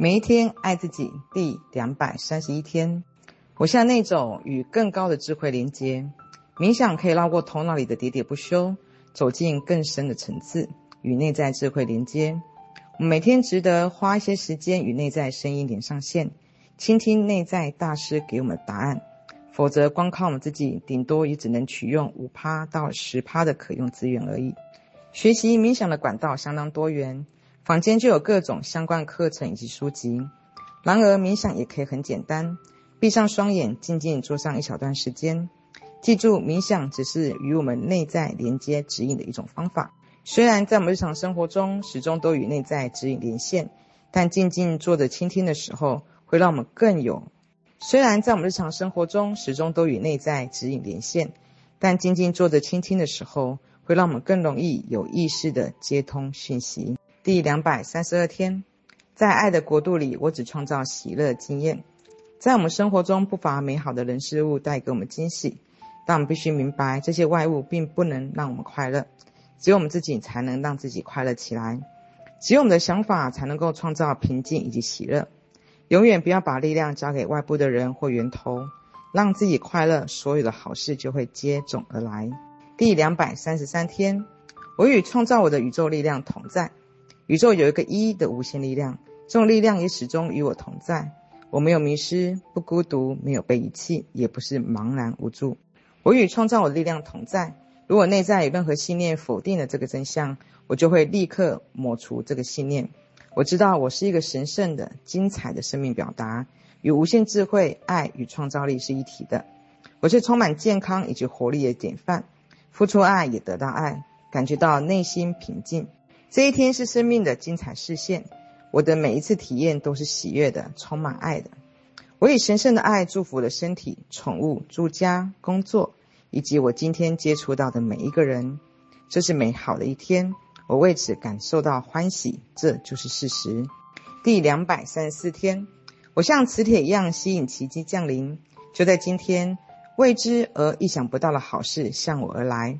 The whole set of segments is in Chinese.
每一天爱自己第两百三十一天，我向内走，与更高的智慧连接。冥想可以绕过头脑里的喋喋不休，走进更深的层次，与内在智慧连接。我每天值得花一些时间与内在声音连上线，倾听内在大师给我们的答案。否则，光靠我们自己，顶多也只能取用五趴到十趴的可用资源而已。学习冥想的管道相当多元。坊间就有各种相关课程以及书籍，然而冥想也可以很简单，闭上双眼，静静坐上一小段时间。记住，冥想只是与我们内在连接指引的一种方法。虽然在我们日常生活中始终都与内在指引连线，但静静坐着倾听的时候，会让我们更有。虽然在我们日常生活中始终都与内在指引连线，但静静坐着倾听的时候，会让我们更容易有意识地接通讯息。第两百三十二天，在爱的国度里，我只创造喜乐经验。在我们生活中，不乏美好的人事物带给我们惊喜，但我们必须明白，这些外物并不能让我们快乐，只有我们自己才能让自己快乐起来。只有我们的想法才能够创造平静以及喜乐。永远不要把力量交给外部的人或源头，让自己快乐，所有的好事就会接踵而来。第两百三十三天，我与创造我的宇宙力量同在。宇宙有一个一的无限力量，这种力量也始终与我同在。我没有迷失，不孤独，没有被遗弃，也不是茫然无助。我与创造我的力量同在。如果内在有任何信念否定了这个真相，我就会立刻抹除这个信念。我知道我是一个神圣的、精彩的生命表达，与无限智慧、爱与创造力是一体的。我是充满健康以及活力的典范，付出爱也得到爱，感觉到内心平静。这一天是生命的精彩视线，我的每一次体验都是喜悦的，充满爱的。我以神圣的爱祝福了身体、宠物、住家、工作，以及我今天接触到的每一个人。这是美好的一天，我为此感受到欢喜，这就是事实。第两百三十四天，我像磁铁一样吸引奇迹降临。就在今天，未知而意想不到的好事向我而来。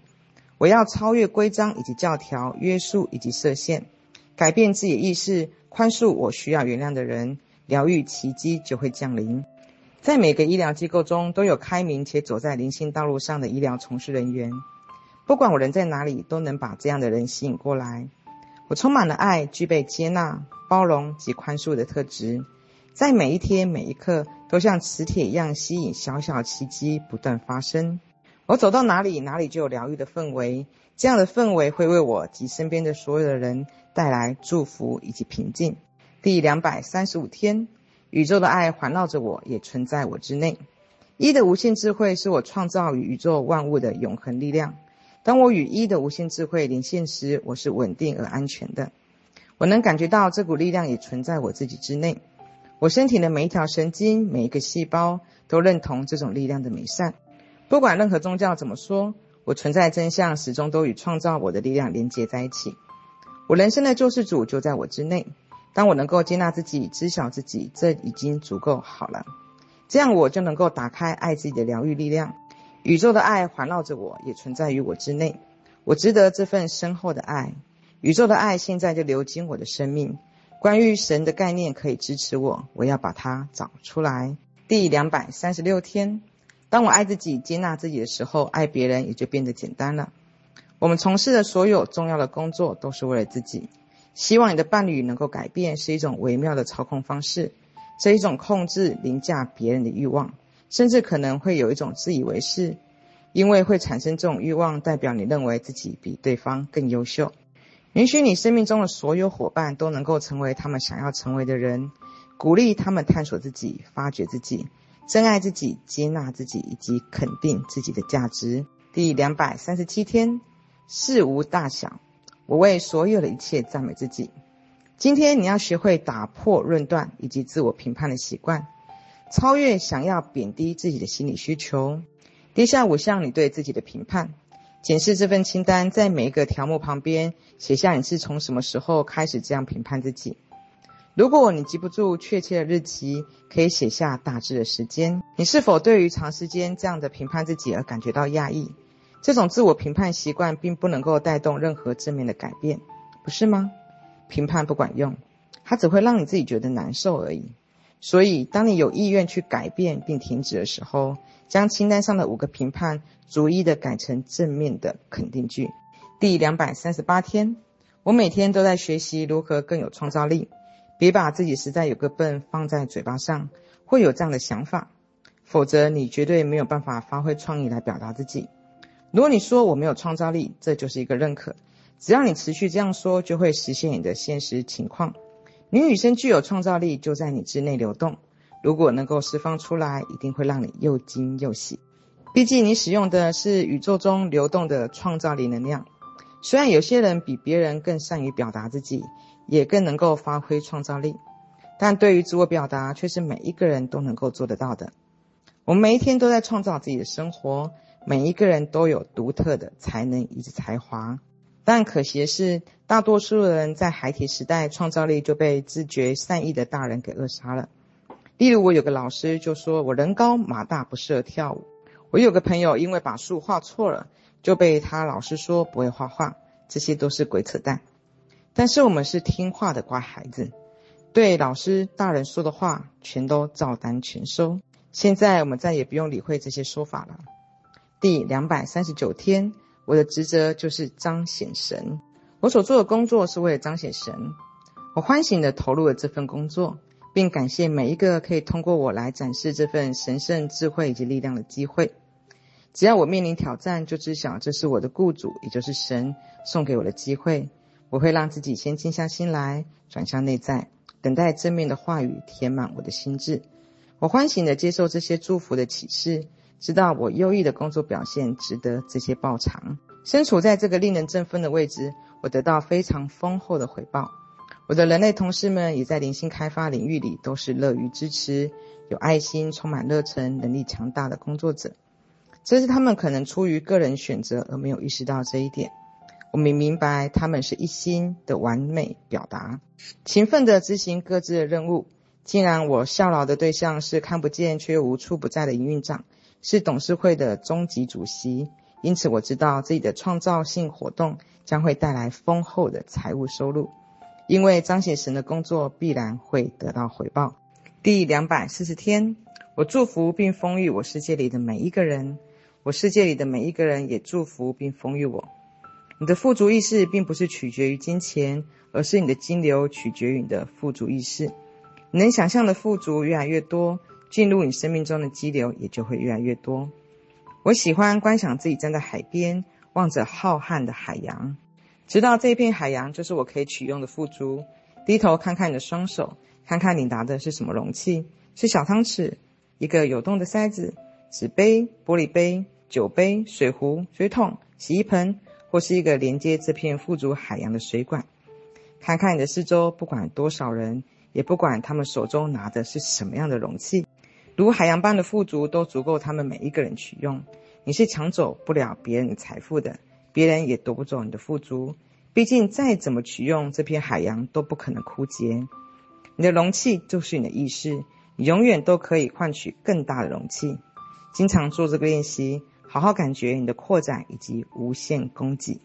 我要超越规章以及教条、约束以及设限，改变自己意识，宽恕我需要原谅的人，疗愈奇迹就会降临。在每个医疗机构中，都有开明且走在灵性道路上的医疗从事人员。不管我人在哪里，都能把这样的人吸引过来。我充满了爱，具备接纳、包容及宽恕的特质，在每一天每一刻，都像磁铁一样吸引小小奇迹不断发生。我走到哪里，哪里就有疗愈的氛围。这样的氛围会为我及身边的所有的人带来祝福以及平静。第两百三十五天，宇宙的爱环绕着我，也存在我之内。一的无限智慧是我创造与宇宙万物的永恒力量。当我与一的无限智慧连线时，我是稳定而安全的。我能感觉到这股力量也存在我自己之内。我身体的每一条神经、每一个细胞都认同这种力量的美善。不管任何宗教怎么说，我存在真相始终都与创造我的力量连接在一起。我人生的救世主就在我之内。当我能够接纳自己、知晓自己，这已经足够好了。这样我就能够打开爱自己的疗愈力量。宇宙的爱环绕着我，也存在于我之内。我值得这份深厚的爱。宇宙的爱现在就流经我的生命。关于神的概念可以支持我，我要把它找出来。第两百三十六天。当我爱自己、接纳自己的时候，爱别人也就变得简单了。我们从事的所有重要的工作都是为了自己。希望你的伴侣能够改变，是一种微妙的操控方式，这一种控制凌驾别人的欲望，甚至可能会有一种自以为是，因为会产生这种欲望，代表你认为自己比对方更优秀。允许你生命中的所有伙伴都能够成为他们想要成为的人，鼓励他们探索自己、发掘自己。珍爱自己，接纳自己，以及肯定自己的价值。第两百三十七天，事无大小，我为所有的一切赞美自己。今天你要学会打破论断以及自我评判的习惯，超越想要贬低自己的心理需求。跌下五项你对自己的评判，检视这份清单，在每一个条目旁边写下你是从什么时候开始这样评判自己。如果你记不住确切的日期，可以写下大致的时间。你是否对于长时间这样的评判自己而感觉到压抑？这种自我评判习惯并不能够带动任何正面的改变，不是吗？评判不管用，它只会让你自己觉得难受而已。所以，当你有意愿去改变并停止的时候，将清单上的五个评判逐一的改成正面的肯定句。第两百三十八天，我每天都在学习如何更有创造力。别把自己实在有个笨放在嘴巴上，会有这样的想法，否则你绝对没有办法发挥创意来表达自己。如果你说我没有创造力，这就是一个认可。只要你持续这样说，就会实现你的现实情况。你与生俱有创造力就在你之内流动，如果能够释放出来，一定会让你又惊又喜。毕竟你使用的是宇宙中流动的创造力能量。虽然有些人比别人更善于表达自己，也更能够发挥创造力，但对于自我表达却是每一个人都能够做得到的。我们每一天都在创造自己的生活，每一个人都有独特的才能以及才华。但可惜的是，大多数人在孩提时代创造力就被自觉善意的大人给扼杀了。例如，我有个老师就说我人高马大，不适合跳舞。我有个朋友因为把树画错了，就被他老师说不会画画。这些都是鬼扯淡。但是我们是听话的乖孩子，对老师大人说的话全都照单全收。现在我们再也不用理会这些说法了。第两百三十九天。我的职责就是彰显神，我所做的工作是为了彰显神。我欢喜地投入了这份工作，并感谢每一个可以通过我来展示这份神圣智慧以及力量的机会。只要我面临挑战，就知晓这是我的雇主，也就是神送给我的机会。我会让自己先静下心来，转向内在，等待正面的话语填满我的心智。我欢喜地接受这些祝福的启示。知道我优异的工作表现值得这些报偿。身处在这个令人振奋的位置，我得到非常丰厚的回报。我的人类同事们也在灵性开发领域里都是乐于支持、有爱心、充满热忱、能力强大的工作者。这是他们可能出于个人选择而没有意识到这一点。我们明白他们是一心的完美表达，勤奋地执行各自的任务。既然我效劳的对象是看不见却又无处不在的营运长。是董事会的终极主席，因此我知道自己的创造性活动将会带来丰厚的财务收入，因为彰显神的工作必然会得到回报。第两百四十天，我祝福并丰裕我世界里的每一个人，我世界里的每一个人也祝福并丰裕我。你的富足意识并不是取决于金钱，而是你的金流取决于你的富足意识。你能想象的富足越来越多。进入你生命中的激流也就会越来越多。我喜欢观想自己站在海边，望着浩瀚的海洋，知道这一片海洋就是我可以取用的富足。低头看看你的双手，看看你拿的是什么容器，是小汤匙、一个有洞的塞子、纸杯、玻璃杯、酒杯、水壶、水桶、洗衣盆，或是一个连接这片富足海洋的水管。看看你的四周，不管多少人，也不管他们手中拿的是什么样的容器。如海洋般的富足都足够他们每一个人取用。你是抢走不了别人的财富的，别人也夺不走你的富足。毕竟再怎么取用这片海洋都不可能枯竭。你的容器就是你的意识，你永远都可以换取更大的容器。经常做这个练习，好好感觉你的扩展以及无限供给。